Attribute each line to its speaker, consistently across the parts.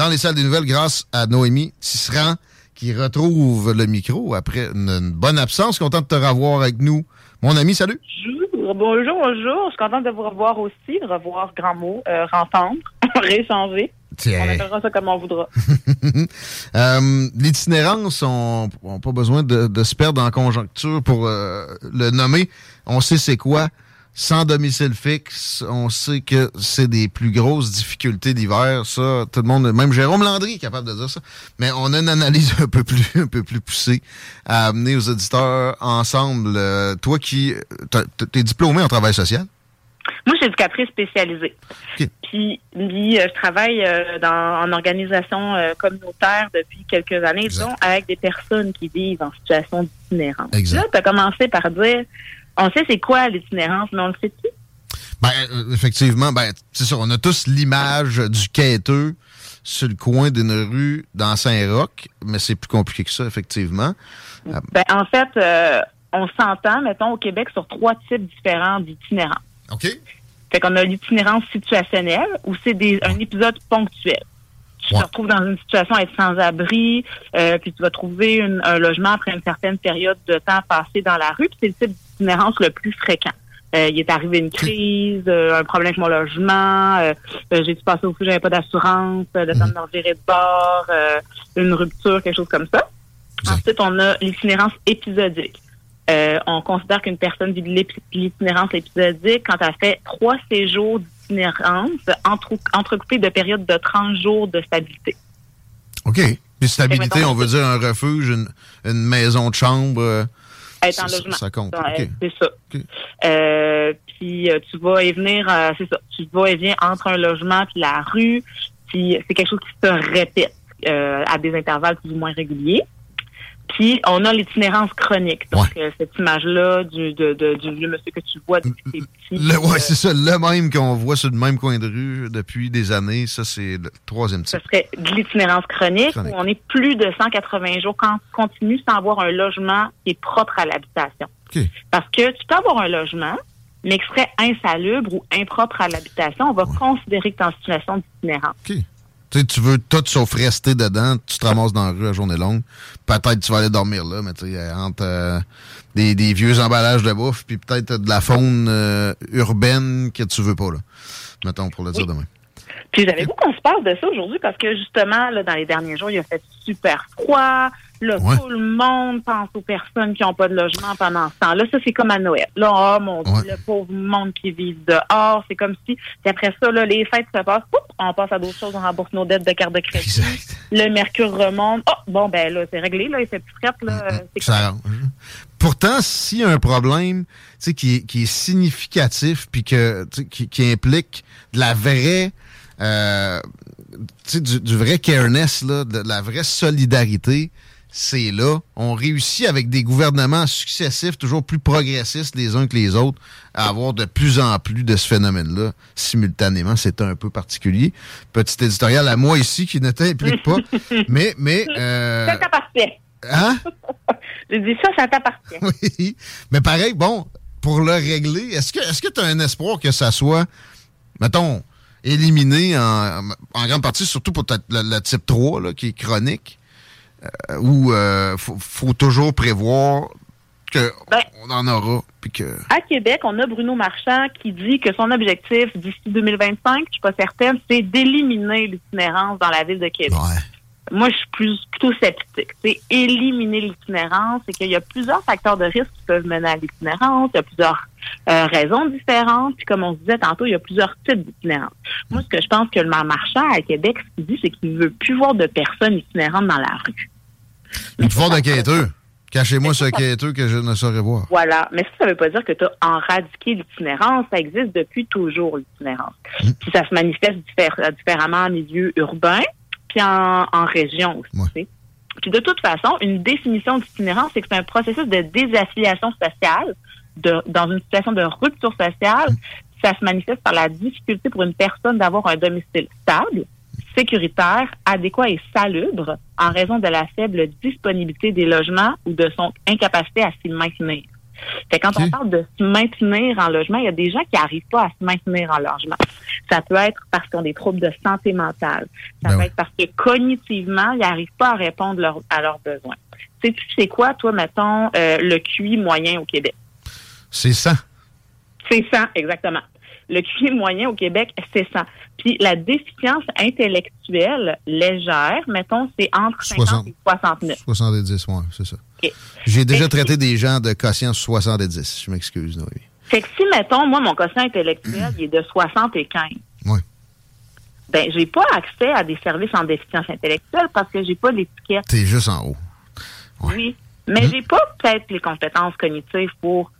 Speaker 1: Dans les salles des nouvelles, grâce à Noémie Tisserand, qui retrouve le micro après une, une bonne absence. Content de te revoir avec nous. Mon ami, salut.
Speaker 2: Bonjour, bonjour, bonjour. Je suis contente de vous revoir aussi. Revoir, grand mot. Euh, rentendre, réchanger.
Speaker 1: Tiens.
Speaker 2: On appellera ça comme on voudra.
Speaker 1: Euh, L'itinérance, on n'a pas besoin de, de se perdre en conjoncture pour euh, le nommer. On sait c'est quoi. Sans domicile fixe, on sait que c'est des plus grosses difficultés d'hiver. Ça, tout le monde, même Jérôme Landry est capable de dire ça. Mais on a une analyse un peu plus, un peu plus poussée à amener aux auditeurs ensemble. Euh, toi qui, t'es diplômé en travail social?
Speaker 2: Moi, je suis éducatrice spécialisée. Puis, puis, euh, je travaille euh, dans, en organisation euh, communautaire depuis quelques années, disons, avec des personnes qui vivent en situation d'itinérance. Là, tu as commencé par dire, on sait c'est quoi l'itinérance, mais on le sait plus.
Speaker 1: Ben, euh, effectivement, ben, c'est ça. On a tous l'image du quêteux sur le coin d'une rue dans Saint-Roch, mais c'est plus compliqué que ça, effectivement.
Speaker 2: Ben, en fait, euh, on s'entend, mettons, au Québec, sur trois types différents d'itinérance.
Speaker 1: OK?
Speaker 2: Fait qu'on a l'itinérance situationnelle, où c'est des, un épisode ponctuel. Tu
Speaker 1: Ouais.
Speaker 2: te retrouves dans une situation à être sans abri, euh, puis tu vas trouver une- un logement après une certaine période de temps passé dans la rue, puis c'est le type d'itinérance le plus fréquent. Euh, il est arrivé une crise, euh, un problème avec mon logement, euh, j'ai dû passer au feu, j'avais pas d'assurance, le temps de me revirer de bord, une rupture, quelque chose comme ça. Ensuite, on a l'itinérance épisodique. On considère qu'une personne vit l'itinérance épisodique quand elle fait trois séjours d'itinérance entre, entrecoupés de périodes de 30 jours de stabilité.
Speaker 1: OK. Puis stabilité, on veut dire un refuge, une, une maison de chambre.
Speaker 2: Être en
Speaker 1: ça,
Speaker 2: logement.
Speaker 1: ça compte.
Speaker 2: Ouais. C'est ça.
Speaker 1: OK.
Speaker 2: Euh, puis euh, tu vas et venir, euh, c'est ça. Tu vas et viens entre un logement puis la rue. Puis c'est quelque chose qui se répète euh, à des intervalles plus ou moins réguliers. Puis on a l'itinérance chronique. Donc euh, cette image-là du, de, de- du vieux monsieur que tu vois depuis t'es petit.
Speaker 1: Le, ouais,
Speaker 2: euh,
Speaker 1: c'est ça. Le même qu'on voit sur le même coin de rue depuis des années. Ça, c'est le troisième
Speaker 2: ce
Speaker 1: type.
Speaker 2: serait de l'itinérance chronique,
Speaker 1: Chronique.
Speaker 2: où on est plus de 180 jours quand continue sans avoir un logement qui est propre à l'habitation. Parce que tu peux avoir un logement, mais qui serait insalubre ou impropre à l'habitation, on va considérer que tu es en situation d'itinérance.
Speaker 1: Tu sais, tu veux tout sauf rester dedans, tu te ramasses dans la rue à journée longue. Peut-être tu vas aller dormir là, mais tu sais, entre euh, des, des vieux emballages de bouffe, puis peut-être de la faune euh, urbaine que tu veux pas, là. Mettons, pour le dire demain.
Speaker 2: Puis j'avais goût qu'on se parle de ça aujourd'hui? Parce que justement, là, dans les derniers jours, il a fait super froid. Là,
Speaker 1: Ouais.
Speaker 2: tout le monde pense aux personnes qui n'ont pas de logement pendant ce temps-là. Ça, c'est comme à Noël. Là, oh mon Dieu,
Speaker 1: Ouais.
Speaker 2: le pauvre monde qui vit dehors. C'est comme si, puis après ça, là, les fêtes se passent, poup, on passe à d'autres choses, on rembourse nos dettes de carte de crédit.
Speaker 1: Exact.
Speaker 2: Le mercure remonte. Oh, bon, ben là, c'est réglé, là, il fait plus frette, là.
Speaker 1: Ça. Pourtant, s'il y a un problème tu sais, qui, est, qui est significatif puis que tu sais, qui, qui implique de la vraie euh, tu sais, du, du vrai careness, là, de la vraie solidarité, c'est là. On réussit avec des gouvernements successifs, toujours plus progressistes les uns que les autres, à avoir de plus en plus de ce phénomène-là simultanément. C'est un peu particulier. Petit éditorial à moi ici qui ne t'implique pas. mais, mais, euh,
Speaker 2: Ça t'appartient.
Speaker 1: hein?
Speaker 2: J'ai dit ça, ça t'appartient.
Speaker 1: Oui. Mais pareil, bon, pour le régler, est-ce que est-ce que tu as un espoir que ça soit, mettons, éliminé en, en grande partie, surtout pour le type 3, là, qui est chronique, euh, où euh, faut, faut toujours prévoir qu'on
Speaker 2: Ben-
Speaker 1: en aura. Puis que...
Speaker 2: À Québec, on a Bruno Marchand qui dit que son objectif d'ici 2025, je suis pas certaine, c'est d'éliminer l'itinérance dans la ville de Québec.
Speaker 1: Ouais.
Speaker 2: Moi, je suis plus, plutôt sceptique. C'est éliminer l'itinérance, c'est qu'il y a plusieurs facteurs de risque qui peuvent mener à l'itinérance. Il y a plusieurs euh, raisons différentes. Puis comme on se disait tantôt, il y a plusieurs types d'itinérance. Moi, ce que je pense que le maire Marchand à Québec, ce qu'il dit, c'est qu'il veut plus voir de personnes itinérantes dans la rue.
Speaker 1: Le pouvoir de quêteux. Cachez-moi ce quêteux que je ne saurais voir.
Speaker 2: Voilà. Mais ça, ça veut pas dire que tu as enradiqué l'itinérance. Ça existe depuis toujours, l'itinérance. Puis ça se manifeste diffé- différemment en milieu urbain, puis en, en région aussi.
Speaker 1: Ouais.
Speaker 2: Puis de toute façon, une définition d'itinérance, c'est que c'est un processus de désaffiliation sociale, de, dans une situation de rupture sociale. Ça se manifeste par la difficulté pour une personne d'avoir un domicile stable, sécuritaire, adéquat et salubre en raison de la faible disponibilité des logements ou de son incapacité à s'y maintenir. Fait quand on parle de se maintenir en logement, il y a des gens qui n'arrivent pas à se maintenir en logement. Ça peut être parce qu'ils ont des troubles de santé mentale. Ça
Speaker 1: Ben
Speaker 2: peut
Speaker 1: oui.
Speaker 2: être parce que cognitivement, ils n'arrivent pas à répondre leur- à leurs besoins. Tu sais, c'est quoi, toi, mettons, euh, le QI moyen au Québec?
Speaker 1: C'est ça.
Speaker 2: C'est 100, exactement. Le QI moyen au Québec, c'est 100. Puis la déficience intellectuelle légère, mettons, c'est entre 50
Speaker 1: 60.
Speaker 2: et 69.
Speaker 1: 70, ouais, c'est ça. J'ai déjà traité des gens de quotient 70. Je m'excuse, Noémie.
Speaker 2: Fait que si, mettons, moi, mon quotient intellectuel, il est de 75,
Speaker 1: Ouais.
Speaker 2: ben, j'ai pas accès à des services en déficience intellectuelle parce que j'ai pas l'étiquette.
Speaker 1: T'es juste en haut. Ouais.
Speaker 2: Oui. Mais j'ai pas peut-être les compétences cognitives pour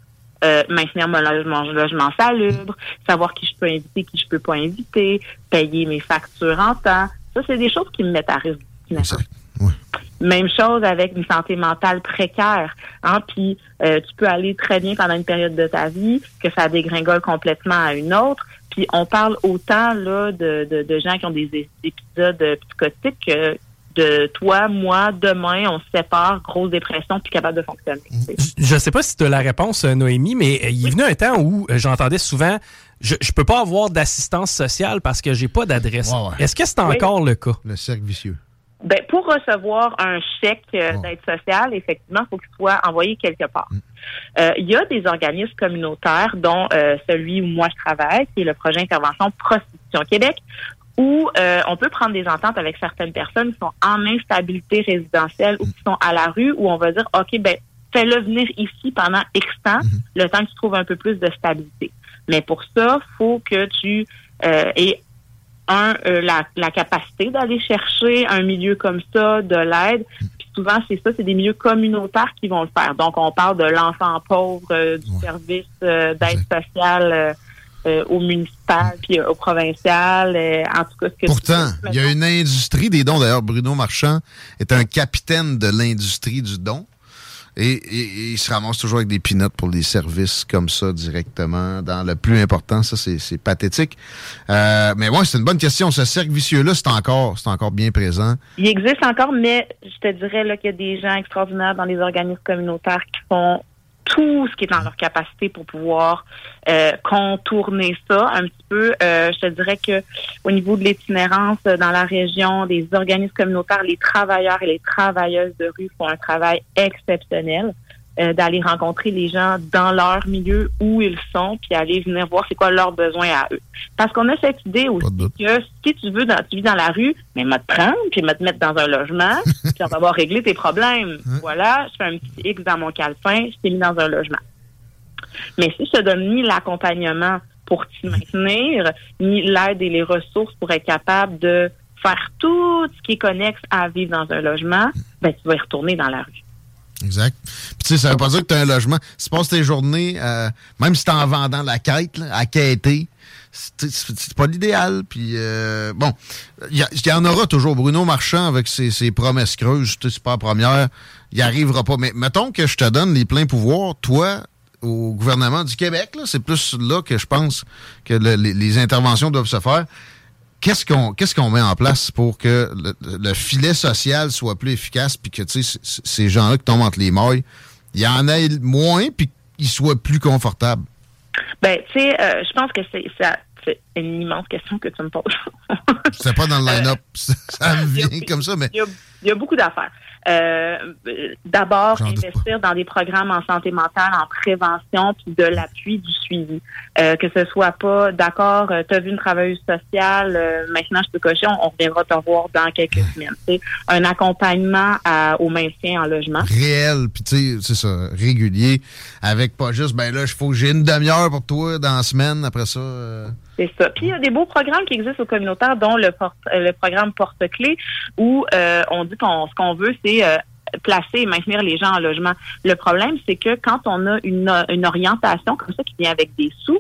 Speaker 2: euh, maintenir mon logement, logement salubre, savoir qui je peux inviter, qui je peux pas inviter, payer mes factures en temps. Ça, c'est des choses qui me mettent à risque.
Speaker 1: Ouais.
Speaker 2: Même chose avec une santé mentale précaire. Hein? Puis euh, tu peux aller très bien pendant une période de ta vie, que ça dégringole complètement à une autre. Puis on parle autant là de, de, de gens qui ont des épisodes euh, psychotiques que de toi, moi, demain, on se sépare, grosse dépression, puis capable de fonctionner. tu sais.
Speaker 3: Je sais pas si tu as la réponse, euh, Noémie, mais euh, il est venu un temps où euh, j'entendais souvent je, je peux pas avoir d'assistance sociale parce que j'ai pas d'adresse.
Speaker 1: Ouais, ouais.
Speaker 3: Est-ce que c'est
Speaker 2: Oui.
Speaker 3: encore le cas?
Speaker 1: Le cercle vicieux.
Speaker 2: Ben, pour recevoir un chèque euh,
Speaker 1: Oh.
Speaker 2: d'aide sociale, effectivement, il faut qu'il soit envoyé quelque part. Euh, Il y a des organismes communautaires, dont euh, celui où moi je travaille, qui est le projet Intervention Prostitution Québec, où euh, on peut prendre des ententes avec certaines personnes qui sont en instabilité résidentielle ou qui sont à la rue, où on va dire, OK, ben, fais-le venir ici pendant X temps, le temps que tu trouves un peu plus de stabilité. Mais pour ça, faut que tu euh, aies un, euh, la, la capacité d'aller chercher un milieu comme ça, de l'aide. Puis souvent, c'est ça, c'est des milieux communautaires qui vont le faire. Donc, on parle de l'enfant pauvre, euh, du
Speaker 1: Ouais.
Speaker 2: service d'aide sociale euh, au municipal, puis euh, au provincial. euh, en tout cas, ce que
Speaker 1: Pourtant, il y a une industrie des dons. D'ailleurs, Bruno Marchand est un capitaine de l'industrie du don. Et, et- et il se ramasse toujours avec des pinottes pour des services comme ça directement. Dans le plus important, ça, c'est pathétique. Euh, mais ouais, c'est une bonne question. Ce cercle vicieux-là, c'est encore, c'est encore bien présent.
Speaker 2: Il existe encore, mais je te dirais qu'il y a des gens extraordinaires dans les organismes communautaires qui font tout ce qui est en leur capacité pour pouvoir euh, contourner ça un petit peu. Euh, je te dirais que au niveau de l'itinérance euh, dans la région, des organismes communautaires, les travailleurs et les travailleuses de rue font un travail exceptionnel euh, d'aller rencontrer les gens dans leur milieu où ils sont, puis aller venir voir c'est quoi leurs besoins à eux. Parce qu'on a cette idée aussi que si tu veux, dans, tu vis dans la rue, mais m'a te prendre, puis m'a te mettre dans un logement, puis on va avoir réglé tes problèmes. Voilà, je fais un petit X dans mon calepin, je t'ai mis dans un logement. Mais si je te donne ni l'accompagnement pour t'y maintenir, ni l'aide et les ressources pour être capable de faire tout ce qui est connexe à vivre dans un logement, ben tu vas y retourner dans la rue.
Speaker 1: Exact. Puis tu sais, ça veut pas dire que tu as un logement. Si tu passes tes journées, euh, même si tu en vendant la quête, là, à quêter, c'est pas l'idéal. Puis euh, bon, il y, en aura toujours. Bruno Marchand avec ses, ses promesses creuses, tu sais, c'est pas la première, il arrivera pas. Mais mettons que je te donne les pleins pouvoirs, toi, au gouvernement du Québec, c'est plus là que je pense que le- les interventions doivent se faire. Qu'est-ce qu'on qu'est-ce qu'on met en place pour que le, le filet social soit plus efficace puis que ces gens-là qui tombent entre les mailles, il y en ait moins puis qu'ils soient plus confortables?
Speaker 2: Ben, tu sais, euh, je pense que c'est une immense question que tu me poses.
Speaker 1: C'est pas dans le line-up, ça me vient comme ça, mais
Speaker 2: Il y a il y a beaucoup d'affaires. Euh, D'abord, investir dans des programmes en santé mentale, en prévention, puis de l'appui, du suivi. Euh, que ce soit pas, d'accord, tu as vu une travailleuse sociale, euh, maintenant je peux cocher, on, on reviendra te voir dans quelques semaines. C'est un accompagnement à- au maintien en logement.
Speaker 1: Réel, puis tu sais, c'est ça, régulier, avec pas juste, ben là, il faut que j'ai une demi-heure pour toi dans la semaine, après ça. euh,
Speaker 2: C'est ça. Puis il y a des beaux programmes qui existent au communautaire, dont le, le programme Porte-Clés, où euh, on dit qu'on ce qu'on veut, c'est euh, placer et maintenir les gens en logement. Le problème, c'est que quand on a une, orientation comme ça qui vient avec des sous,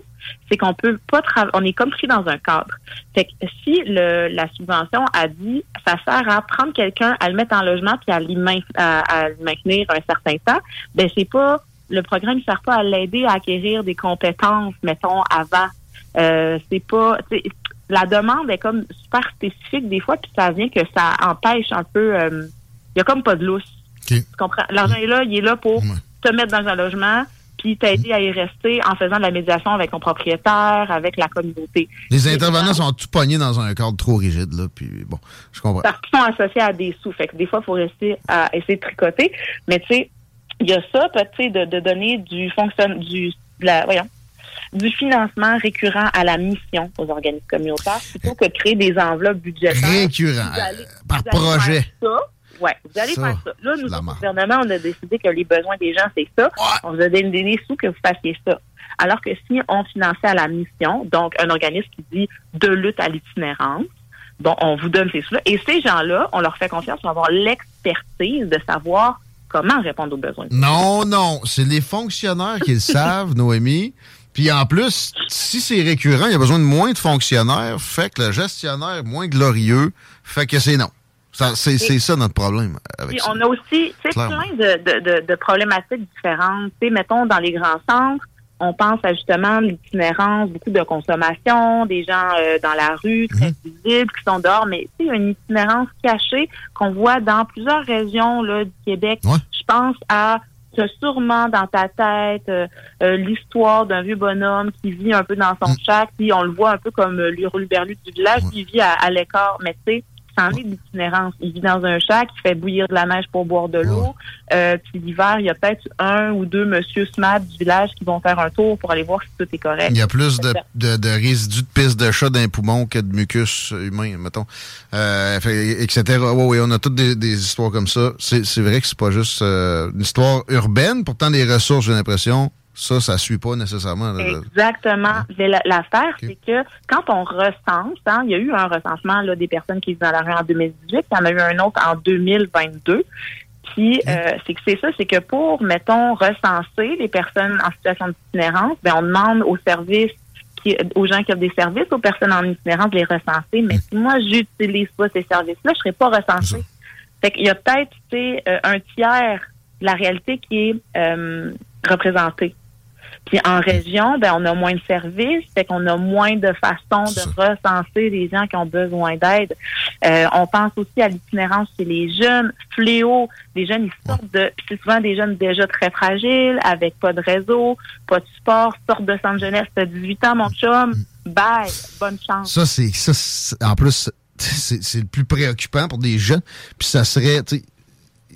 Speaker 2: c'est qu'on peut pas. On est comme pris dans un cadre. Fait que si le, la subvention a dit, ça sert à prendre quelqu'un, à le mettre en logement puis à le maintenir un certain temps, ben c'est pas le programme ne sert pas à l'aider à acquérir des compétences, mettons, avant. Euh, c'est pas. La demande est comme super spécifique des fois, puis ça vient que ça empêche un peu. euh, Il y a comme pas de lousse.
Speaker 1: OK.
Speaker 2: Tu comprends? L'argent est là, il est là pour te mettre dans un logement, puis t'aider à y rester en faisant de la médiation avec ton propriétaire, avec la communauté.
Speaker 1: Les intervenants sont tout pognés dans un cadre trop rigide, là, puis bon, je comprends.
Speaker 2: parce qu'ils sont associés à des sous. Fait que des fois, il faut rester à essayer de tricoter. Mais tu sais, il y a ça, tu sais, de, de donner du fonctionne du de la, voyons, du financement récurrent à la mission aux organismes communautaires plutôt que de créer des enveloppes budgétaires.
Speaker 1: Récurrent,
Speaker 2: allez-
Speaker 1: euh, par projet.
Speaker 2: Ouais, vous allez
Speaker 1: Ça,
Speaker 2: faire ça. Là, nous, au gouvernement, on a décidé que les besoins des gens, c'est ça. On vous a donné des sous que vous fassiez ça. Alors que si on finançait à la mission, donc un organisme qui dit de lutte à l'itinérance, bon, on vous donne ces sous-là. Et ces gens-là, on leur fait confiance pour avoir l'expertise de savoir comment répondre aux besoins.
Speaker 1: Non, non, c'est les fonctionnaires qui le savent, Noémie. Puis en plus, si c'est récurrent, il y a besoin de moins de fonctionnaires, fait que le gestionnaire moins glorieux, fait que c'est non. C'est c'est ça notre problème avec
Speaker 2: Puis
Speaker 1: ça.
Speaker 2: on a aussi plein de, de, de, de problématiques différentes. Mettons, dans les grands centres, on pense à justement l'itinérance, beaucoup de consommation, des gens euh, dans la rue, très
Speaker 1: Mhm.
Speaker 2: visibles, qui sont dehors, mais a une itinérance cachée qu'on voit dans plusieurs régions là, du Québec.
Speaker 1: Ouais.
Speaker 2: Je pense à tu as sûrement dans ta tête euh, euh, l'histoire d'un vieux bonhomme qui vit un peu dans son
Speaker 1: Mm.
Speaker 2: chac, puis on le voit un peu comme euh, l'hurluberlu du village,
Speaker 1: Ouais.
Speaker 2: qui vit à, à l'écart, mais tu sais, c'en est l'itinérance. Il vit dans un chac, il fait bouillir de la neige pour boire de l'eau, euh, puis l'hiver, il y a peut-être un ou deux monsieur SMAD du village qui vont faire un tour pour aller voir si tout est correct.
Speaker 1: Il y a plus de, de, de résidus de pisse de chat dans les poumons que de mucus humain, mettons. Euh, fait- etc. Oui, oui, on a toutes des, des histoires comme ça. C'est c'est vrai que c'est pas juste euh, une histoire urbaine. Pourtant, les ressources, j'ai l'impression, ça, ça suit pas nécessairement.
Speaker 2: Exactement. Mais la- L'affaire, c'est que quand on recense, hein, il y a eu un recensement là, des personnes qui vivent dans la rue en 2018, puis il y en a eu un autre en 2022. Puis euh, c'est que c'est ça, c'est que pour, mettons, recenser les personnes en situation d'itinérance, ben on demande aux services qui, aux gens qui offrent des services, aux personnes en itinérance de les recenser. Mais si moi j'utilise pas ces services-là, je serai pas recensée. Fait qu'il y a peut-être tu sais, euh, un tiers de la réalité qui est euh, représentée. Puis en région, ben on a moins de services, fait qu'on a moins de façons de recenser les gens qui ont besoin d'aide. Euh, on pense aussi à l'itinérance chez les jeunes, fléau. Les jeunes, ils sortent de, c'est souvent des jeunes déjà très fragiles, avec pas de réseau, pas de sport, sortent de centre jeunesse, t'as 18 ans, mon chum, bye, bonne chance.
Speaker 1: Ça, c'est ça. En plus, c'est le plus préoccupant pour des jeunes. Puis ça serait,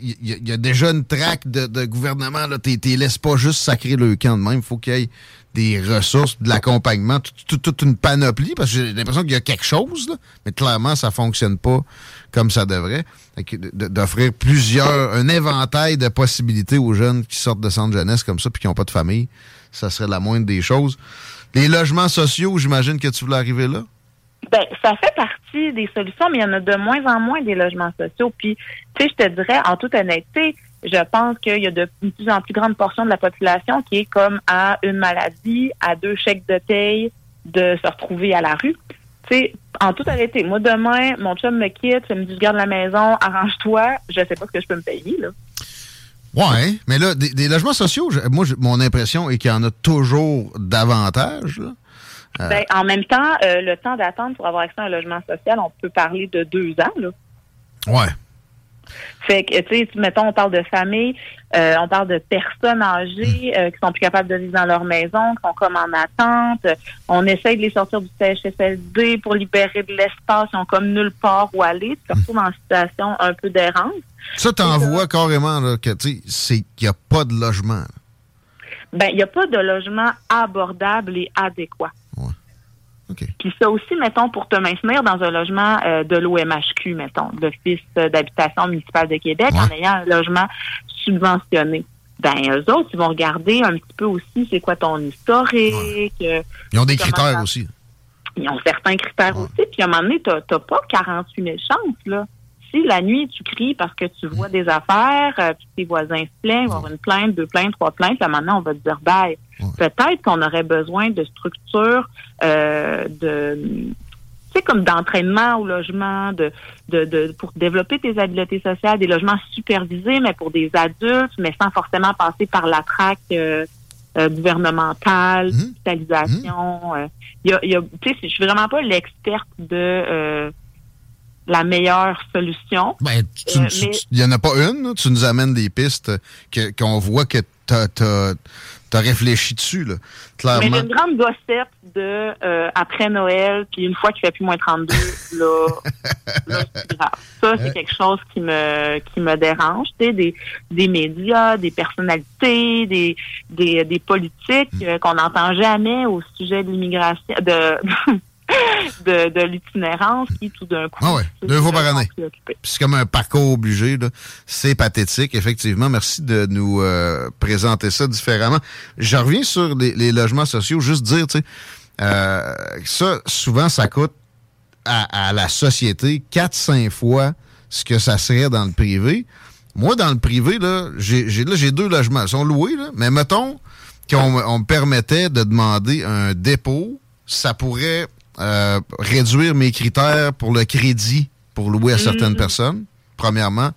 Speaker 1: il y, a- déjà une traque de, de gouvernement. Là, t'es, t'es laisse pas juste sacrer le camp de même. Faut qu'il y ait des ressources, de l'accompagnement, tout- tout- toute une panoplie, parce que j'ai l'impression qu'il y a quelque chose, là, mais clairement, ça fonctionne pas comme ça devrait. D'offrir plusieurs, un éventail de possibilités aux jeunes qui sortent de centre jeunesse comme ça, puis qui n'ont pas de famille, ça serait la moindre des choses. Les logements sociaux, j'imagine que tu voulais arriver là?
Speaker 2: Ben, ça fait partie des solutions, mais il y en a de moins en moins des logements sociaux. Puis, tu sais, je te dirais, en toute honnêteté, je pense qu'il y a de une plus en plus grande portion de la population qui est comme à une maladie, à deux chèques de paye, de se retrouver à la rue. Tu sais, en toute honnêteté, moi, demain, mon chum me quitte, il me dit, je garde la maison, arrange-toi, je sais pas ce que je peux me payer, là.
Speaker 1: Ouais, mais là, des, logements sociaux, je- moi, je- mon impression est qu'il y en a toujours davantage. là. Euh,
Speaker 2: Ben, en même temps, euh, le temps d'attente pour avoir accès à un logement social, on peut parler de deux ans, là.
Speaker 1: ouais.
Speaker 2: Fait que, tu sais, mettons, on parle de famille, euh, on parle de personnes âgées
Speaker 1: Hmm.
Speaker 2: euh, qui sont plus capables de vivre dans leur maison, qui sont comme en attente. On essaye de les sortir du CHSLD pour libérer de l'espace. Ils ont comme nulle part où aller. Ils se retrouvent en situation un peu d'errance.
Speaker 1: Ça, t'en vois carrément là, que tu sais, c'est qu'il n'y a pas de logement. là.
Speaker 2: Ben, il n'y a pas de logement abordable et adéquat. Puis ça aussi, mettons, pour te maintenir dans un logement euh, de l'OMHQ, mettons, l'Office d'habitation municipale de Québec, en ayant un logement subventionné. Ben, eux autres, ils vont regarder un petit peu aussi c'est quoi ton historique. euh,
Speaker 1: Ils ont des critères
Speaker 2: ça-
Speaker 1: aussi.
Speaker 2: Ils ont certains critères aussi. Puis à un moment donné, t'as t'as pas 48 000 chances, là. La nuit, tu cries parce que tu vois des affaires, euh, puis tes voisins se plaignent, y avoir une plainte, deux plaintes, trois plaintes, là, maintenant, on va te dire, bye. Peut-être qu'on aurait besoin de structures, euh, de, tu sais, comme d'entraînement au logement, de, de, de, pour développer tes habiletés sociales, des logements supervisés, mais pour des adultes, mais sans forcément passer par la traque euh, euh, gouvernementale, hospitalisation. euh. Il y a, il y a, tu sais, je suis vraiment pas l'experte de euh, la meilleure solution.
Speaker 1: Ben, tu-
Speaker 2: Euh,
Speaker 1: tu-
Speaker 2: mais-
Speaker 1: n'y en a pas une. Tu nous amènes des pistes que- qu'on voit que tu as, réfléchi dessus. Là.
Speaker 2: Mais
Speaker 1: Clairement.
Speaker 2: j'ai une grande gossette de euh, après Noël, puis une fois qu'il fait plus moins 32, là, là c'est grave. Ça, c'est quelque chose qui me qui me dérange. Tu sais, des, des médias, des personnalités, des des, des politiques euh, qu'on n'entend jamais au sujet de l'immigration, de de, de l'itinérance qui tout d'un coup
Speaker 1: Ah ouais, deux fois par année. c'est comme un parcours obligé. là. C'est pathétique, effectivement. Merci de nous euh, présenter ça différemment. Je reviens sur les, les logements sociaux. Juste dire, tu sais, euh, ça, souvent, ça coûte à, à la société 4-5 fois ce que ça serait dans le privé. Moi, dans le privé, là, j'ai j'ai- là, j'ai deux logements. Ils sont loués, là, mais mettons qu'on me- on me permettait de demander un dépôt, ça pourrait euh, réduire mes critères pour le crédit pour louer à certaines
Speaker 4: Mhm.
Speaker 1: personnes, premièrement.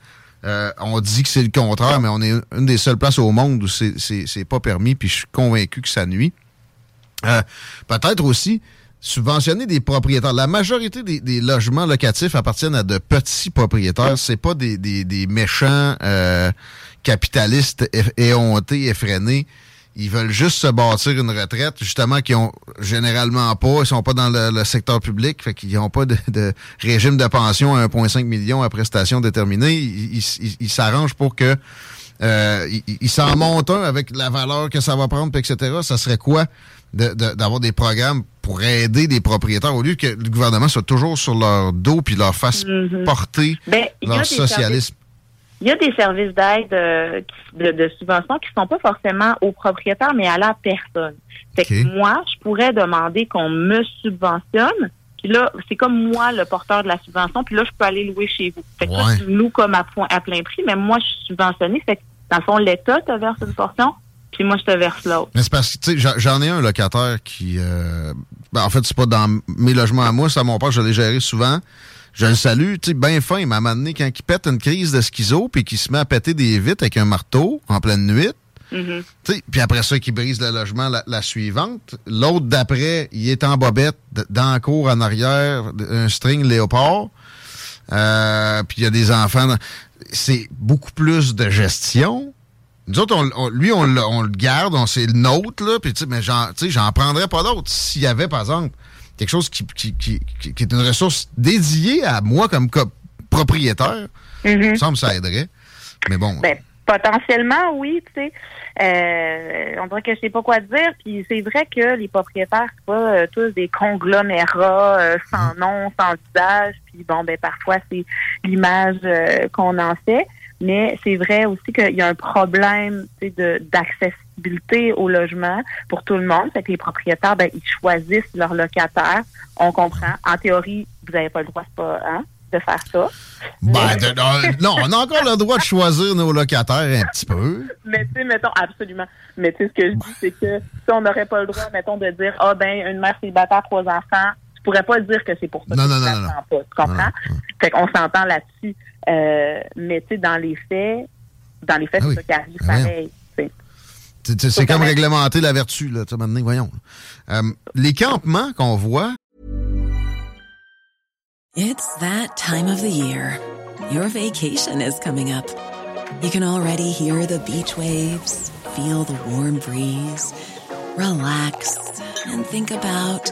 Speaker 1: Euh, on dit que c'est le contraire, mais on est une des seules places au monde où c'est- pas permis, puis je suis convaincu que ça nuit. Euh, Peut-être aussi subventionner des propriétaires. La majorité des, des logements locatifs appartiennent à de petits propriétaires. C'est pas des, des- des méchants euh, capitalistes éhontés, effrénés. Ils veulent juste se bâtir une retraite, justement, qui ont généralement pas, ils sont pas dans le, le secteur public, fait qu'ils n'ont pas de, de régime de pension à 1,5 million à prestations déterminées. Ils s'arrangent pour que euh, il, il s'en monte un avec la valeur que ça va prendre, puis etc. Ça serait quoi de- de- d'avoir des programmes pour aider des propriétaires au lieu que le gouvernement soit toujours sur leur dos puis leur fasse
Speaker 2: Mhm.
Speaker 1: porter
Speaker 2: Ben,
Speaker 1: leur socialisme?
Speaker 2: Il y a des services d'aide euh, de, de subvention qui sont pas forcément aux propriétaires, mais à la personne. Fait que moi, je pourrais demander qu'on me subventionne. Puis là, c'est comme moi le porteur de la subvention. Puis là, je peux aller louer chez vous. Fait que
Speaker 1: Ouais.
Speaker 2: tu me loues comme à, point, à plein prix, mais moi, je suis subventionnée. Fait que dans le fond, l'État te verse une portion, puis moi, je te verse l'autre.
Speaker 1: Mais c'est parce que, tu sais, j'en- j'en ai un locataire qui... euh, ben, en fait, c'est pas dans mes logements à moi, c'est à mon père, je l'ai géré souvent. Je le salue, tu sais, bien fin. Il m'a donné quand il pète une crise de schizo puis qu'il se met à péter des vitres avec un marteau en pleine nuit. Sais, Puis après ça, qui brise le logement la, la suivante. L'autre d'après, il est en bobette, dans la cour en arrière, un string léopard. Euh, puis il y a des enfants. dans- C'est beaucoup plus de gestion. Nous autres, on- on- lui, on, le- on le garde, on c'est le nôtre, là. Puis mais j'en prendrais pas d'autres s'il y avait, par exemple, quelque chose qui, qui, qui, qui- est une ressource dédiée à moi comme co- propriétaire. Il me semble que ça aiderait. Mais bon.
Speaker 2: Ben, potentiellement, oui, tu sais. Euh, on dirait que je sais pas quoi dire. Puis c'est vrai que les propriétaires, c'est pas euh, tous des conglomérats euh, sans nom, sans visage. Puis bon, ben parfois c'est l'image qu'on en fait. Mais c'est vrai aussi qu'il y a un problème d'accessibilité au logement pour tout le monde. Fait que les propriétaires, ben, ils choisissent leurs locataires. On comprend. En théorie, vous n'avez pas le droit, c'est pas, hein, de faire ça.
Speaker 1: Ben, de- non, on a encore le droit de choisir nos locataires un petit peu.
Speaker 2: Mais tu sais, mettons, absolument. Mais tu sais, ce que je dis, c'est que si on n'aurait pas le droit, mettons, de dire, ah ben, une mère célibataire, trois enfants, pourrais pas dire que c'est pour ça
Speaker 1: Non,
Speaker 2: que
Speaker 1: non,
Speaker 2: tu
Speaker 1: non,
Speaker 2: pas. Tu comprends? Fait qu'on s'entend là-dessus. Euh, mais tu sais, dans les faits, dans les faits,
Speaker 1: Ah oui.
Speaker 2: c'est ça qui arrive
Speaker 1: Ah,
Speaker 2: pareil.
Speaker 1: C'est- comme réglementer la vertu, là, tu sais, maintenant, voyons. Euh, les campements qu'on voit,
Speaker 5: It's that time of the year. your vacation is coming up. You can already hear the beach waves, feel the warm breeze, relax, and think about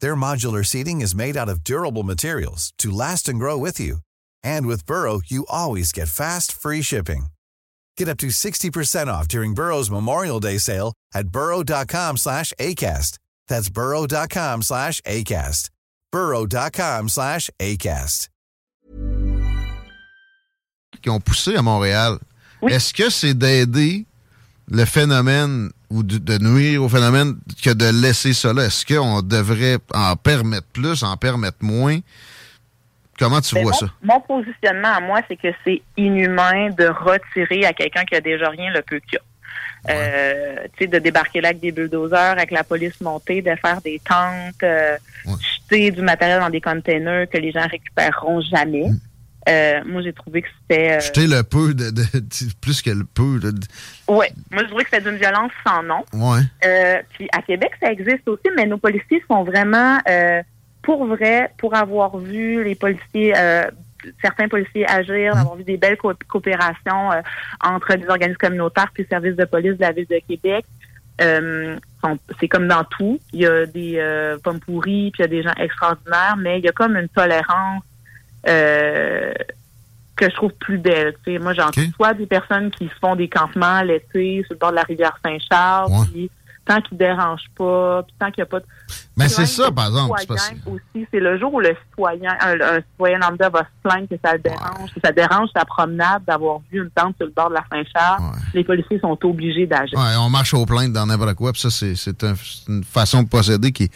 Speaker 4: Their modular seating is made out of durable materials to last and grow with you. And with Burrow, you always get fast, free shipping. Get up to 60% off during Burrow's Memorial Day sale at burrow.com slash ACAST. That's burrow.com slash ACAST. burrow.com slash ACAST.
Speaker 1: Qui ont poussé à Montréal. Est-ce que c'est d'aider le phénomène ou de, de, nuire au phénomène que de laisser là? Est-ce qu'on devrait en permettre plus, en permettre moins? Comment tu
Speaker 2: Ben,
Speaker 1: vois
Speaker 2: mon,
Speaker 1: ça?
Speaker 2: Mon positionnement à moi, c'est que c'est inhumain de retirer à quelqu'un qui a déjà rien le peu qu'il a. Euh, tu sais, de débarquer là avec des bulldozers, avec la police montée, de faire des tentes, euh, jeter du matériel dans des containers que les gens récupéreront jamais. Euh, moi, j'ai trouvé que c'était... euh,
Speaker 1: Jeter le peu de, de- plus que le peu. de-
Speaker 2: Ouais, moi, je trouvais que c'était d'une violence sans nom.
Speaker 1: ouais.
Speaker 2: Euh, puis à Québec, ça existe aussi, mais nos policiers sont vraiment euh, pour vrai, pour avoir vu les policiers, euh, certains policiers agir, d'avoir vu des belles co- coopérations euh, entre des organismes communautaires puis le service de police de la ville de Québec. Euh, c'est comme dans tout. Il y a des euh, pommes pourries, puis il y a des gens extraordinaires, mais il y a comme une tolérance euh, que je trouve plus belle. Moi, j'en soit des personnes qui se font des campements l'été sur le bord de la rivière Saint-Charles,
Speaker 1: Ouais.
Speaker 2: puis tant qu'ils dérangent pas, puis tant qu'il n'y a pas de...
Speaker 1: Mais c'est ça, par exemple. c'est
Speaker 2: citoyen
Speaker 1: parce-
Speaker 2: aussi, c'est le jour où le citoyen, un, un citoyen lambda va se plaindre que ça le dérange, que ça dérange sa promenade d'avoir vu une tente sur le bord de la Saint-Charles. Les policiers sont obligés d'agir.
Speaker 1: Ouais, on marche aux plaintes dans n'importe quoi, puis ça, c'est, c'est un- c'est une façon de procéder qui est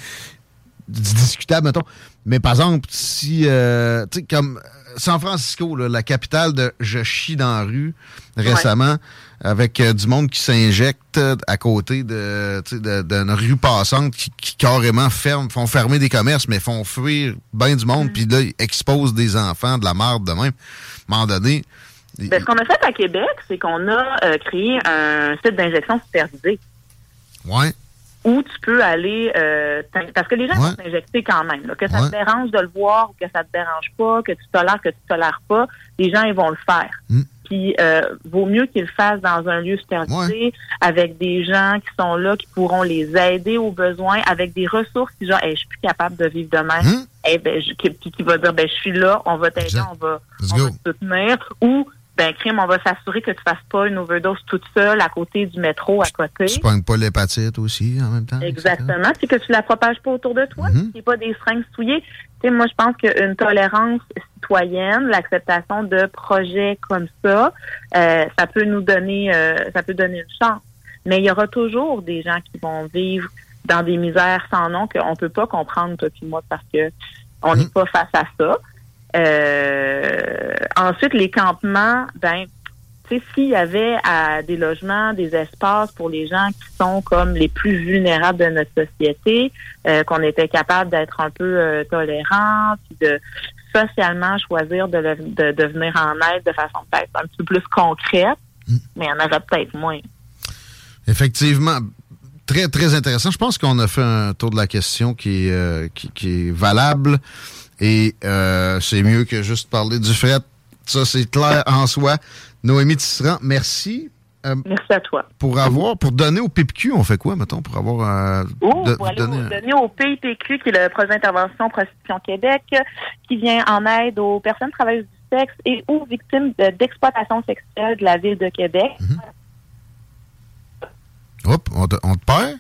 Speaker 1: discutable, mettons. Mais par exemple, si, euh, tu sais, comme San Francisco, là, la capitale de Je chie dans la rue, récemment, avec euh, du monde qui s'injecte euh, à côté de, d'une rue passante qui, qui carrément ferme, font fermer des commerces, mais font fuir bien du monde, puis là, ils exposent des enfants, de la merde de même. À un moment donné,
Speaker 2: Ben, ce qu'on a fait à Québec, c'est qu'on a euh, créé un site d'injection supervisé
Speaker 1: ouais,
Speaker 2: où tu peux aller euh, parce que les gens
Speaker 1: Ouais.
Speaker 2: vont s'injecter quand même. là. que ça
Speaker 1: Ouais.
Speaker 2: te dérange de le voir ou que ça te dérange pas, que tu tolères, que tu tolères pas, les gens ils vont le faire.
Speaker 1: Mm.
Speaker 2: Puis euh, vaut mieux qu'ils le fassent dans un lieu supervisé avec des gens qui sont là, qui pourront les aider aux besoins, avec des ressources qui genre, Hey, je suis plus capable de vivre de même.
Speaker 1: Mm.
Speaker 2: Eh ben, je- qui, qui- qui va dire, ben, je suis là, on va t'aider, on va,
Speaker 1: Let's
Speaker 2: on
Speaker 1: go.
Speaker 2: va te soutenir. Ou, ben, crime, on va s'assurer que tu fasses pas une overdose toute seule à côté du métro à côté.
Speaker 1: tu pognes pas l'hépatite aussi en même temps.
Speaker 2: Exactement. C'est que tu la propages pas autour de toi.
Speaker 1: Mhm.
Speaker 2: C'est pas des seringues souillées. Tu sais, moi, je pense qu'une tolérance citoyenne, l'acceptation de projets comme ça, euh, ça peut nous donner, euh, ça peut donner une chance. Mais il y aura toujours des gens qui vont vivre dans des misères sans nom qu'on peut pas comprendre, toi puis moi, parce que on n'est pas face à ça. Euh, ensuite, les campements, ben, tu sais, s'il y avait à des logements, des espaces pour les gens qui sont comme les plus vulnérables de notre société, euh, qu'on était capable d'être un peu euh, tolérant, puis de socialement choisir de, le- de, de venir en aide de façon peut-être un petit peu plus concrète, mais il y en aurait peut-être moins.
Speaker 1: Effectivement. Très, très intéressant. Je pense qu'on a fait un tour de la question qui est, euh, qui, qui est valable. Et euh, c'est mieux que juste parler du fret. Ça, c'est clair en soi. Noémie Tisserand, merci. Euh,
Speaker 2: Merci à toi.
Speaker 1: pour avoir, pour donner au PIPQ, on fait quoi, mettons, pour avoir euh,
Speaker 2: Oh,
Speaker 1: de-
Speaker 2: voilà,
Speaker 1: donner
Speaker 2: au PIPQ, qui est le projet d'intervention Prostitution Québec, qui vient en aide aux personnes travailleuses du sexe et aux victimes de- d'exploitation sexuelle de la ville de Québec.
Speaker 1: Hop, on te, on te perd?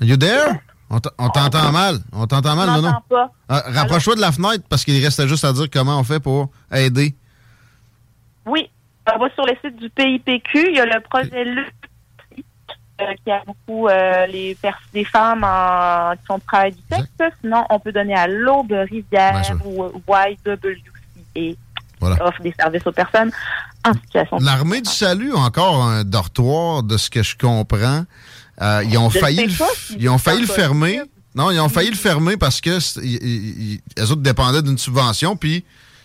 Speaker 1: You there? On t- on t'entend mal. On t'entend mal, non,
Speaker 2: pas.
Speaker 1: Ah, Rapproche-toi de la fenêtre parce qu'il restait juste à dire comment on fait pour aider.
Speaker 2: Oui, on va sur le site du PIPQ. Il y a le projet LUC euh, qui a beaucoup euh, les, femmes en, qui sont travail du sexe. Sinon, on peut donner à l'Aube Rivière ou YWCA. offre des services aux personnes en situation
Speaker 1: L'armée du salut a encore un dortoir, de ce que je comprends. Euh, ils ont
Speaker 2: Je
Speaker 1: failli,
Speaker 2: pas
Speaker 1: ils ont failli le fermer. Non, ils ont failli le fermer parce que c'est- ils- ils- ils- les autres dépendaient d'une subvention, puis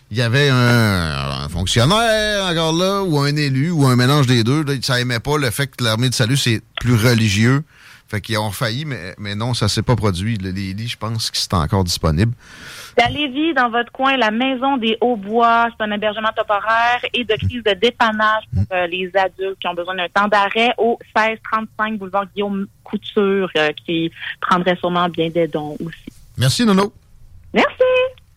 Speaker 1: il y avait un, un fonctionnaire encore là, ou un élu, ou un mélange des deux. Là, ça aimait pas le fait que l'armée du salut, c'est plus religieux. Fait qu'ils ont failli, mais, mais non, ça s'est pas produit. Le- Les lits, je pense que c'est encore disponible.
Speaker 2: C'est à Lévis, dans votre coin, la Maison des Hauts-Bois, c'est un hébergement temporaire et de crise de dépannage pour euh, les adultes qui ont besoin d'un temps d'arrêt au 1635 boulevard Guillaume Couture, euh, qui prendrait sûrement bien des dons aussi.
Speaker 1: Merci, Nono.
Speaker 2: Merci!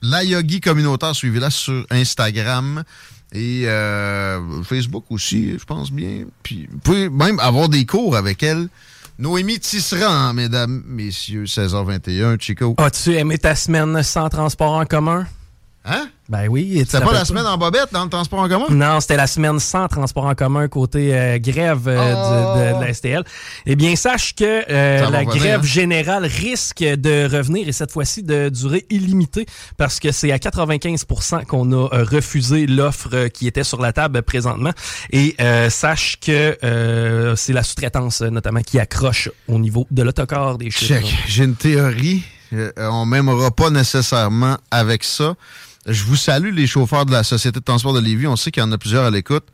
Speaker 1: La Yogi communautaire, suivez-la sur Instagram et euh, Facebook aussi, je pense bien. Puis vous pouvez même avoir des cours avec elle. Noémie Tisserand, mesdames, messieurs, 16h21, Chico.
Speaker 3: As-tu aimé ta semaine sans transport en commun?
Speaker 1: Hein?
Speaker 3: Ben oui.
Speaker 1: C'était pas la semaine en bobette dans le transport en commun?
Speaker 3: Non, c'était la semaine sans transport en commun côté euh, grève euh,
Speaker 1: Oh.
Speaker 3: de, de la STL. Eh bien, sache que euh, la grève
Speaker 1: hein?
Speaker 3: générale risque de revenir et cette fois-ci de durée illimitée parce que c'est à 95% qu'on a refusé l'offre qui était sur la table présentement. Et sache que c'est la sous-traitance notamment qui accroche au niveau de l'autocar des.
Speaker 1: Check. J'ai une théorie. On m'aimera pas nécessairement avec ça. Je vous salue, les chauffeurs de la Société de transport de Lévis. On sait qu'il y en a plusieurs à l'écoute.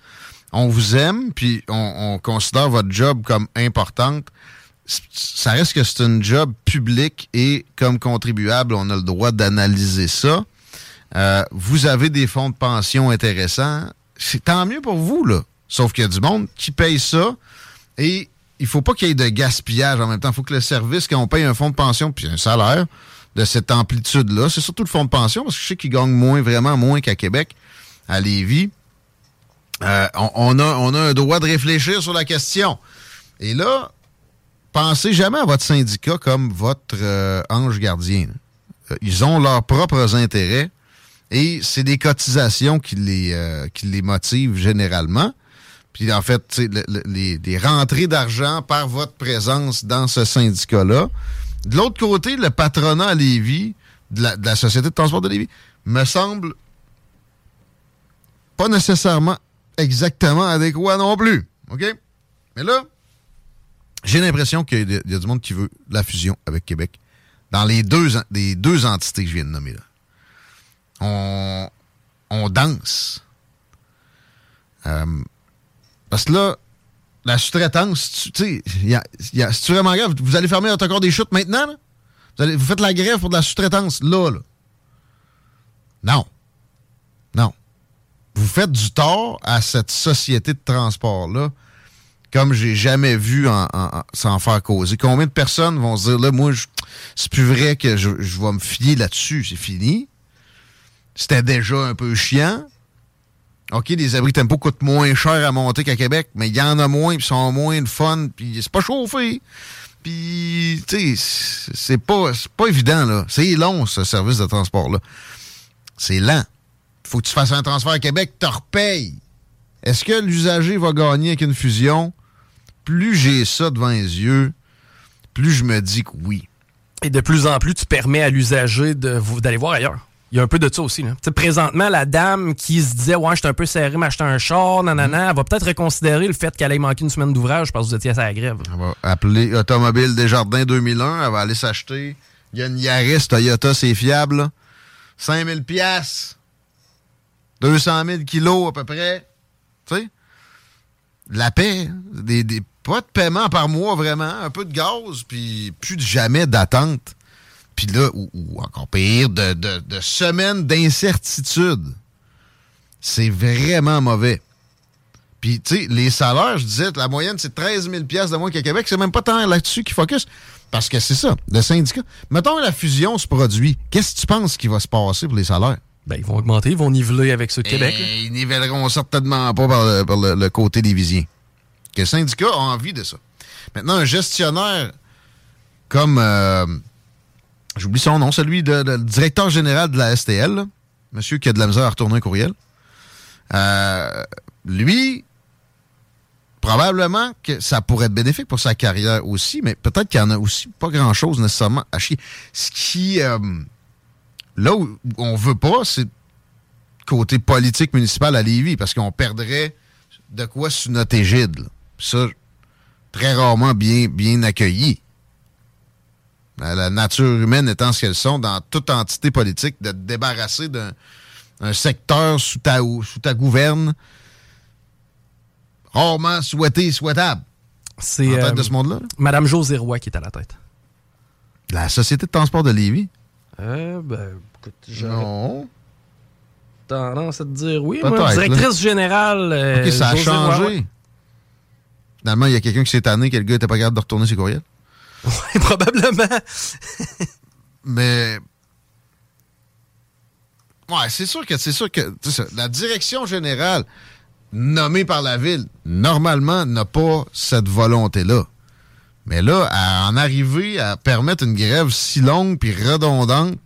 Speaker 1: On vous aime, puis on, on considère votre job comme importante. Ça reste que c'est une job public et comme contribuable, on a le droit d'analyser ça. Euh, vous avez des fonds de pension intéressants. C'est tant mieux pour vous, là. Sauf qu'il y a du monde qui paye ça et il faut pas qu'il y ait de gaspillage en même temps. Il faut que le service, quand on paye un fonds de pension puis un salaire de cette amplitude-là, c'est surtout le fonds de pension, parce que je sais qu'ils gagnent moins, vraiment moins qu'à Québec, à Lévis. Euh, on, a, un droit de réfléchir sur la question. Et là, pensez jamais à votre syndicat comme votre euh, ange gardien. Euh, Ils ont leurs propres intérêts et c'est des cotisations qui les, motivent généralement. Puis en fait, le- le- les, rentrées d'argent par votre présence dans ce syndicat-là. De l'autre côté, le patronat à Lévis, de la, Société de transport de Lévis, me semble pas nécessairement exactement adéquat non plus. OK? Mais là, j'ai l'impression qu'il y, a du monde qui veut la fusion avec Québec dans les deux, deux entités que je viens de nommer là. On, on danse. Euh, parce que là, la sous-traitance, tu sais, c'est vraiment grave? Vous allez fermer encore des chutes maintenant? là? Vous, faites la grève pour de la sous-traitance là, là. Non. Non. Vous faites du tort à cette société de transport-là comme j'ai jamais vu en, en- en- s'en faire causer. Combien de personnes vont se dire, là, moi, c'est plus vrai que je, je vais me fier là-dessus. C'est fini. C'était déjà un peu chiant. OK, les abris tempo coûtent moins cher à monter qu'à Québec, mais il y en a moins, puis sont moins de fun, puis c'est pas chauffé. Puis, tu sais, c'est pas, pas évident, là. C'est long, ce service de transport-là. C'est lent. Faut que tu fasses un transfert à Québec, tu repayes. Est-ce que l'usager va gagner avec une fusion? Plus j'ai ça devant les yeux, plus je me dis que oui.
Speaker 3: Et de plus en plus, tu permets à l'usager d'aller voir ailleurs. Il y a un peu de ça aussi. Là. Sais, présentement, la dame qui se disait Ouais, j'étais un peu serré, m'acheter un char, nanana, elle va peut-être reconsidérer le fait qu'elle ait manqué une semaine d'ouvrage parce que vous étiez à sa grève.
Speaker 1: Elle va appeler Automobile Desjardins 2001. Elle va aller s'acheter. Il y a une Yaris Toyota, c'est fiable. là. 5000 pièces 200 000 kilos à peu près. Tu sais? La paix. Des, des, pas de paiement par mois, vraiment. Un peu de gaz, puis plus de jamais d'attente. Puis là, ou, ou encore pire, de, de, de semaines d'incertitude. C'est vraiment mauvais. Puis, tu sais, les salaires, je disais, la moyenne, c'est 13 000 de moins qu'à Québec. C'est même pas tant là-dessus qu'ils focus. Parce que c'est ça, le syndicat. Mettons que la fusion se produit. Qu'est-ce que tu penses qui va se passer pour les salaires?
Speaker 3: Ben, ils vont augmenter, ils vont niveler avec ceux de Québec. là.
Speaker 1: Eh, ils nivelleront certainement pas par le, par le- le côté des visiers. Que le syndicat a envie de ça. Maintenant, un gestionnaire comme, euh, j'oublie son nom, celui de, directeur général de la STL, monsieur qui a de la misère à retourner un courriel, euh, lui, probablement que ça pourrait être bénéfique pour sa carrière aussi, mais peut-être qu'il y en a aussi pas grand-chose nécessairement à chier. Ce qui, euh, là où on veut pas, c'est côté politique municipal à Lévis, parce qu'on perdrait de quoi sous notre égide. Ça, très rarement bien, bien accueilli. La nature humaine étant ce qu'elles sont dans toute entité politique, de te débarrasser d'un un secteur sous ta, sous ta gouverne, rarement souhaité et souhaitable.
Speaker 3: C'est euh,
Speaker 1: de ce monde-là?
Speaker 3: Madame José Roy qui est à la tête.
Speaker 1: La Société de transport de Lévis?
Speaker 3: Euh, ben, écoute,
Speaker 1: Non.
Speaker 3: tendance à te dire oui. Moi,
Speaker 1: là.
Speaker 3: directrice générale. euh,
Speaker 1: OK, ça a
Speaker 3: José
Speaker 1: changé. Finalement, il y a quelqu'un qui s'est tanné que le gars n'était pas capable de retourner ses courriels.
Speaker 3: Probablement.
Speaker 1: Mais. Ouais, c'est sûr que c'est sûr que ça, la direction générale nommée par la ville, normalement, n'a pas cette volonté-là. Mais là, à en arriver à permettre une grève si longue puis redondante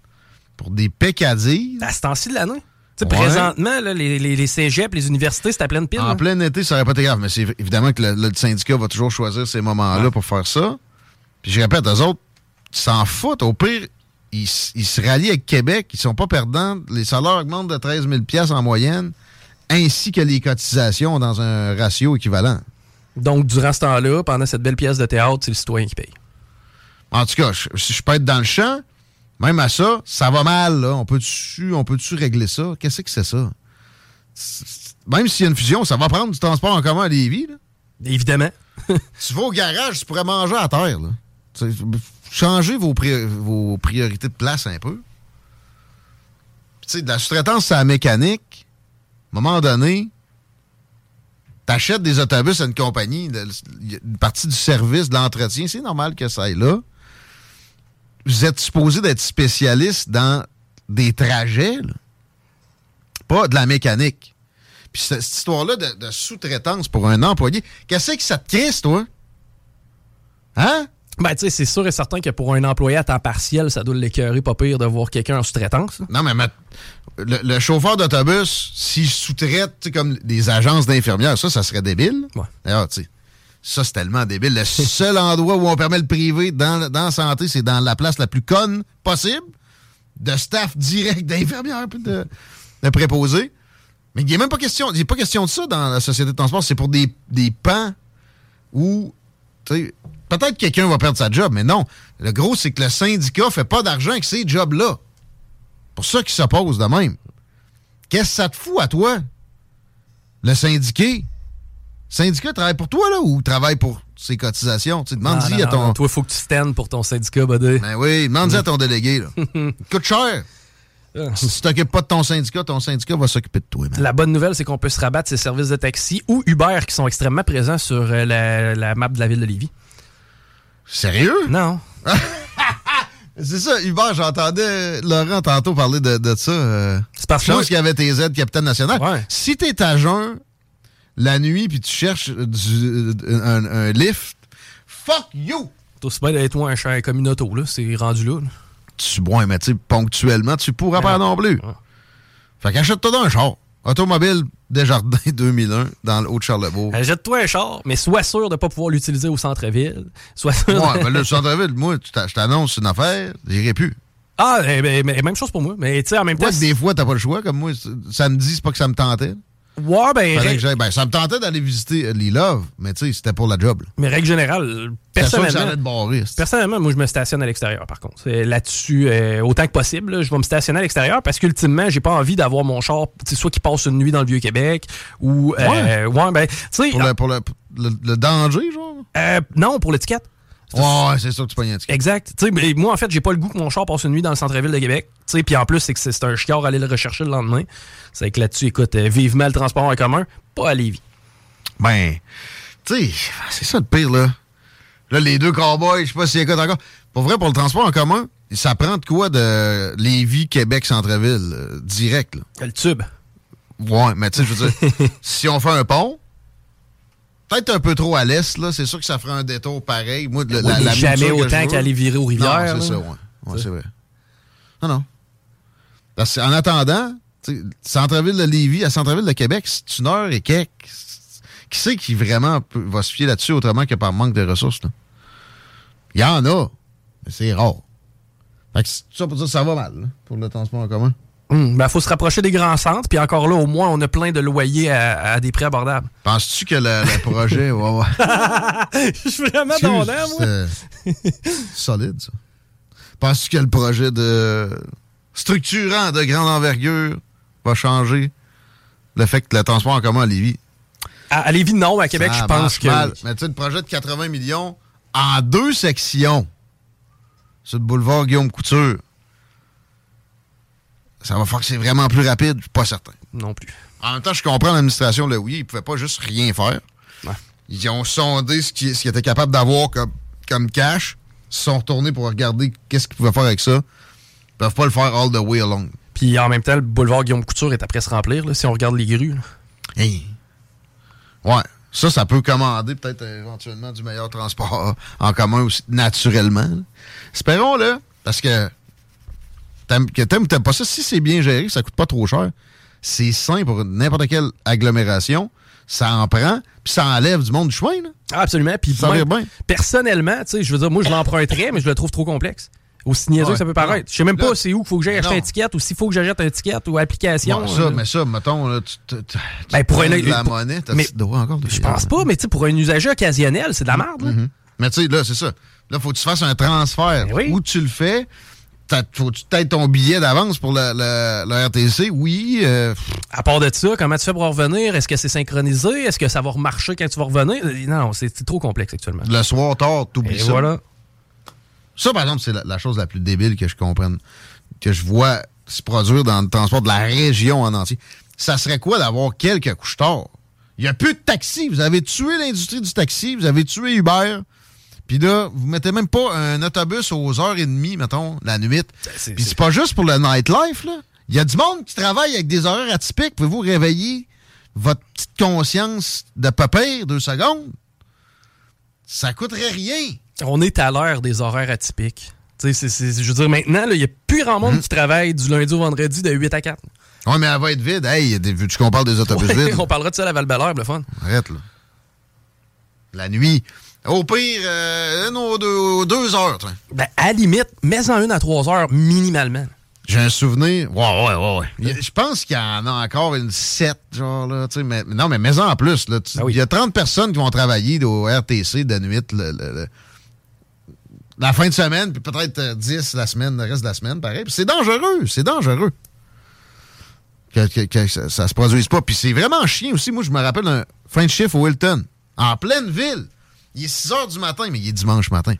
Speaker 1: pour des peccadilles,
Speaker 3: À ce temps-ci de l'année.
Speaker 1: Ouais.
Speaker 3: Présentement, là, les, les, les cégeps, les universités, c'est à pleine pile.
Speaker 1: en
Speaker 3: là.
Speaker 1: plein été, ça aurait pas été grave. Mais c'est évidemment que le, le syndicat va toujours choisir ces moments-là
Speaker 3: Ouais.
Speaker 1: pour faire ça. Puis je répète, eux autres, ils s'en foutent. Au pire, ils, ils se rallient avec Québec. Ils sont pas perdants. Les salaires augmentent de 13 000 en moyenne, ainsi que les cotisations dans un ratio équivalent.
Speaker 3: Donc, durant ce temps-là, pendant cette belle pièce de théâtre, c'est le citoyen qui paye.
Speaker 1: En tout cas, je- si je peux être dans le champ, même à ça, ça va mal. Là. On peut-tu peut régler ça? Qu'est-ce que c'est ça? Même s'il y a une fusion, ça va prendre du transport en commun à Lévis. Là.
Speaker 3: Évidemment.
Speaker 1: Tu vas au garage, tu pourrais manger à terre. Là. Changez vos, pri- vos priorités de place un peu. Puis, Tu sais, de la sous-traitance, c'est la mécanique. À un moment donné, t'achètes des autobus à une compagnie, une partie du service, de l'entretien, c'est normal que ça aille là. Vous êtes supposé d'être spécialiste dans des trajets, pas de la mécanique. Puis cette, histoire-là de, de sous-traitance pour un employé, qu'est-ce que ça te crisse, toi? Hein?
Speaker 3: Ben, tu sais, c'est sûr et certain que pour un employé à temps partiel, ça doit l'écœurer pas pire de voir quelqu'un en sous-traitance.
Speaker 1: Non, mais ma- le, le chauffeur d'autobus, s'il sous-traite, comme des agences d'infirmières, ça, ça serait débile.
Speaker 3: Ouais.
Speaker 1: D'ailleurs, tu sais, ça, c'est tellement débile. Le seul endroit où on permet le privé dans, dans la santé, c'est dans la place la plus conne possible, de staff direct d'infirmières puis de, de préposés. Mais il n'y a même pas question, il y a pas question de ça dans la société de transport. C'est pour des, des pans où, tu sais, peut-être que quelqu'un va perdre sa job, mais non. Le gros, c'est que le syndicat fait pas d'argent avec ces jobs-là. Pour ça qu'ils s'opposent de même. Qu'est-ce que ça te fout à toi? Le syndiqué? Le syndicat travaille pour toi, là, ou travaille pour ses cotisations? Demande-y à ton.
Speaker 3: non, Toi, faut que tu stands pour ton syndicat, buddy.
Speaker 1: Ben oui, demande-y à ton délégué, là. Coûte cher.
Speaker 3: Ah.
Speaker 1: Si tu t'occupes pas de ton syndicat, ton syndicat va s'occuper de toi, man.
Speaker 3: La bonne nouvelle, c'est qu'on peut se rabattre ces services de taxi ou Uber qui sont extrêmement présents sur euh, la, la map de la ville de Lévis.
Speaker 1: Sérieux?
Speaker 3: Non.
Speaker 1: C'est ça, Hubert, j'entendais Laurent tantôt parler de, de ça. euh,
Speaker 3: C'est parce que
Speaker 1: qu'il y avait tes aides Capitaine National.
Speaker 3: Ouais.
Speaker 1: Si t'es à jeun la nuit puis tu cherches du- un, un lift, fuck you!
Speaker 3: t'as aussi bien d'être moi un chien comme une auto, là. C'est rendu là. là.
Speaker 1: Tu bois, mais tu ponctuellement, tu pourras pas non plus.
Speaker 3: Ouais.
Speaker 1: Fait qu'achète-toi un char. Automobile Desjardins 2001 dans le Haut-de-Charlebourg.
Speaker 3: Euh, Jette-toi un char, mais sois sûr de ne pas pouvoir l'utiliser au centre-ville. Sois sûr.
Speaker 1: Ouais, là, le centre-ville, moi, je t'annonce une affaire, j'irai plus.
Speaker 3: Ah, eh ben, mais même chose pour moi. Mais tu sais, en même temps.
Speaker 1: Des fois, t'as pas le choix, comme moi, c- samedi, c'est pas que ça me tentait.
Speaker 3: Ouais, ben,
Speaker 1: ben, ça me tentait d'aller visiter euh, Love, mais tu sais, c'était pour la job. là.
Speaker 3: mais règle générale,
Speaker 1: que ça
Speaker 3: personnellement.
Speaker 1: barrer.
Speaker 3: Personnellement, moi, je me stationne à l'extérieur, par contre. Là-dessus, euh, autant que possible, là, je vais me stationner à l'extérieur parce qu'ultimement, j'ai pas envie d'avoir mon char, soit qui passe une nuit dans le Vieux-Québec ou. euh, ouais. ben, tu sais.
Speaker 1: Pour, le, pour le, le, le danger, genre?
Speaker 3: euh, non, pour l'étiquette.
Speaker 1: Ouais, c'est sûr que tu pognes un ticket.
Speaker 3: Exact. Mais moi, en fait, j'ai pas le goût que mon char passe une nuit dans le centre-ville de Québec. Puis en plus, c'est que c'est un chiard à aller le rechercher le lendemain. C'est que là-dessus, écoute, euh, vivement le transport en commun, pas à Lévis.
Speaker 1: Ben, tu sais, c'est ça le pire, là. Là, les deux cowboys, je sais pas s'ils écoutent encore. Pour vrai, pour le transport en commun, ça prend de quoi de Lévis, Québec, centre-ville, euh, direct, là?
Speaker 3: Le tube.
Speaker 1: Ouais, mais tu sais, je veux dire, si on fait un pont, peut-être un peu trop à l'est, là, c'est sûr que ça ferait un détour pareil. Moi, le-
Speaker 3: Oui,
Speaker 1: la,
Speaker 3: mais
Speaker 1: la
Speaker 3: jamais autant qu'aller virer aux rivières,
Speaker 1: Non, c'est ça, ouais. Ouais, c'est vrai. Non, non. Parce qu'en attendant, centre-ville de Lévis à centre-ville de Québec, c'est une heure et quelques. Qui c'est qui vraiment peut- va se fier là-dessus autrement que par manque de ressources, là? Il y en a, mais c'est rare. Fait que ça pour dire ça va mal, là, pour le transport en commun.
Speaker 3: Hum, ben, faut se rapprocher des grands centres, puis encore là, au moins, on a plein de loyers à, à des prix abordables.
Speaker 1: Penses-tu que le, le projet. ouais, ouais.
Speaker 3: Je suis vraiment
Speaker 1: Excuse,
Speaker 3: donnant, moi.
Speaker 1: solide, ça. Penses-tu que le projet de structurant de grande envergure va changer le fait que le transport en commun à Lévis?
Speaker 3: À, à Lévis, non. À Québec,
Speaker 1: ça
Speaker 3: je pense que.
Speaker 1: mal. Mais tu sais, le projet de 80 millions en deux sections sur le boulevard Guillaume Couture, ça va faire que c'est vraiment plus rapide? Je suis pas certain.
Speaker 3: Non plus.
Speaker 1: En même temps, je comprends l'administration de oui, ils pouvaient pas juste rien faire.
Speaker 3: Ouais.
Speaker 1: Ils ont sondé ce qu'ils ce étaient capables d'avoir comme, comme cash. Ils se sont retournés pour regarder qu'est-ce qu'ils pouvaient faire avec ça. Ils peuvent pas le faire all the way along.
Speaker 3: Puis en même temps, le boulevard Guillaume Couture est après se remplir, là, si on regarde les grues. là.
Speaker 1: Hey. Ouais. Ça, ça peut commander peut-être euh, éventuellement du meilleur transport en commun aussi, naturellement. là. Espérons-le, parce que t'aimes que t'aimes ou t'aimes pas ça, si c'est bien géré, ça coûte pas trop cher, c'est sain pour n'importe quelle agglomération, ça en prend, puis ça enlève du monde du chemin. Là.
Speaker 3: Ah, absolument. Puis
Speaker 1: Ça
Speaker 3: même,
Speaker 1: bien.
Speaker 3: personnellement, tu sais, je veux dire, moi, je l'emprunterais, mais je le trouve trop complexe. Aussi niaiseux
Speaker 1: Ouais.
Speaker 3: que ça peut paraître. Je sais même
Speaker 1: Là-
Speaker 3: pas c'est où qu'il faut que j'aille acheter
Speaker 1: non.
Speaker 3: un ticket ou s'il faut que j'achète un ticket ou application.
Speaker 1: Ouais, ça,
Speaker 3: euh,
Speaker 1: mais ça, mettons, là, tu, tu, tu
Speaker 3: Ben, pour un-
Speaker 1: de la
Speaker 3: pour-
Speaker 1: monnaie, t'as
Speaker 3: mais-
Speaker 1: tu dois encore de
Speaker 3: Je pense pas, mais tu pour un usager occasionnel, c'est de la merde.
Speaker 1: Mhm. Mais tu sais, là, c'est ça. Là, faut que tu fasses un transfert.
Speaker 3: Ben oui.
Speaker 1: Où tu le fais, t'as- faut que tu t'aies ton billet d'avance pour le, le- le RTC. Oui, euh,
Speaker 3: À part de ça, comment tu fais pour en revenir? Est-ce que c'est synchronisé? Est-ce que ça va remarcher quand tu vas revenir? Non, c'est trop complexe actuellement.
Speaker 1: le soir tard, t'oublies ça.
Speaker 3: voilà.
Speaker 1: Ça, par exemple, c'est la, la chose la plus débile que je comprenne, que je vois se produire dans le transport de la région en entier. Ça serait quoi d'avoir quelques couches tard? Il n'y a plus de taxi. Vous avez tué l'industrie du taxi. Vous avez tué Uber. Puis là, vous mettez même pas un autobus aux heures et demie, mettons, la nuit.
Speaker 3: Ben,
Speaker 1: Puis c'est pas juste pour le nightlife, là. Il y a du monde qui travaille avec des horaires atypiques. Pouvez-vous réveiller votre petite conscience de papier deux secondes? Ça coûterait rien.
Speaker 3: On est à l'heure des horaires atypiques. Tu sais, c'est- c'est- je veux dire, maintenant, il n'y a plus grand monde qui travaille du lundi au vendredi de 8 à 4.
Speaker 1: Oui, mais elle va être vide. Hey, veux-tu qu'on parle des autobus
Speaker 3: Ouais,
Speaker 1: vides?
Speaker 3: on parlera de ça à la val le fun.
Speaker 1: Arrête, là. La nuit. Au pire, euh, non, deux, deux heures.
Speaker 3: Ben, à la limite, mets-en une à 3 heures minimalement.
Speaker 1: J'ai un souvenir. Ouais, ouais, ouais, ouais. Je pense qu'il y en a encore une 7, genre, là, tu sais. Mais, non, mais mets-en en plus, là.
Speaker 3: Oui.
Speaker 1: Il y a 30 personnes qui vont travailler au RTC de nuit, le- le- le- la fin de semaine, puis peut-être euh, 10 la semaine, le reste de la semaine, pareil. Puis c'est dangereux, c'est dangereux. Que, que- que ça, ça se produise pas. Puis c'est vraiment chien aussi. Moi, je me rappelle un fin de chiffre au Hilton, en pleine ville. Il est 6 heures du matin, mais il est dimanche matin.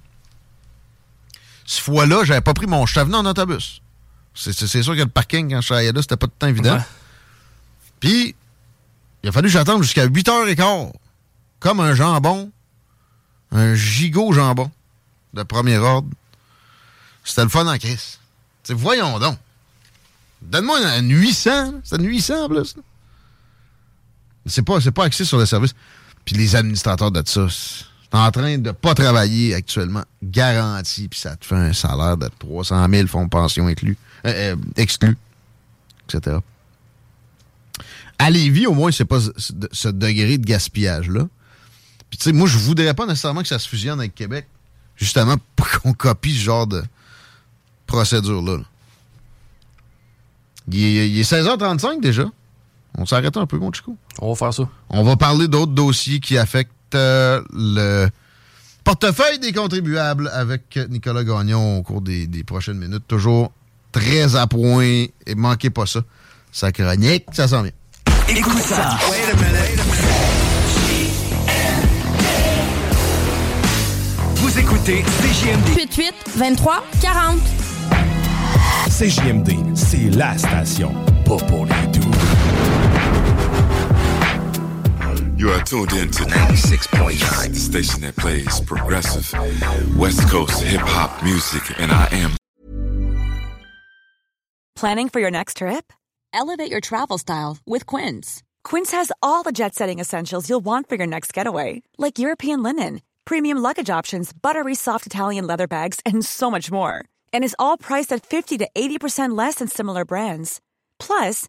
Speaker 1: Ce fois-là, j'avais pas pris mon... Je suis en autobus. C'est sûr que le parking, quand je travaillais là, c'était pas le temps évident.
Speaker 3: Ouais.
Speaker 1: Puis, il a fallu que j'attende jusqu'à 8h15. Comme un jambon. Un gigot jambon. De premier ordre. C'était le fun en crise. T'sais, voyons donc. Donne-moi une, une 800. là. C'est une 800 en plus. là. C'est pas, c'est pas axé sur le service. Puis les administrateurs de ça, en train de pas travailler actuellement. Garanti. Puis ça te fait un salaire de 300 000 fonds de pension inclus. Euh, euh, exclus. Etc. À Lévis, au moins, c'est pas ce, ce degré de gaspillage-là. Puis, tu sais, moi, je voudrais pas nécessairement que ça se fusionne avec Québec, justement pour qu'on copie ce genre de procédure-là. là. Il, est, il est 16h35 déjà. On s'arrête un peu, mon Chico.
Speaker 3: On va faire ça.
Speaker 1: On va parler d'autres dossiers qui affectent euh, le portefeuille des contribuables avec Nicolas Gagnon au cours des, des prochaines minutes. Toujours très à point et manquez pas ça. Sa chronique, ça s'en vient.
Speaker 6: Écoute ça. Vous écoutez CJMD.
Speaker 7: 88 23 40.
Speaker 8: CJMD, c'est la station, pas pour les doux.
Speaker 9: You are tuned in to 96.9, the station that plays progressive West Coast hip hop music, and I am
Speaker 10: Planning for your next trip? Elevate your travel style with Quince. Quince has all the jet setting essentials you'll want for your next getaway, like European linen, premium luggage options, buttery soft Italian leather bags, and so much more. And is all priced at 50 to 80% less than similar brands. Plus,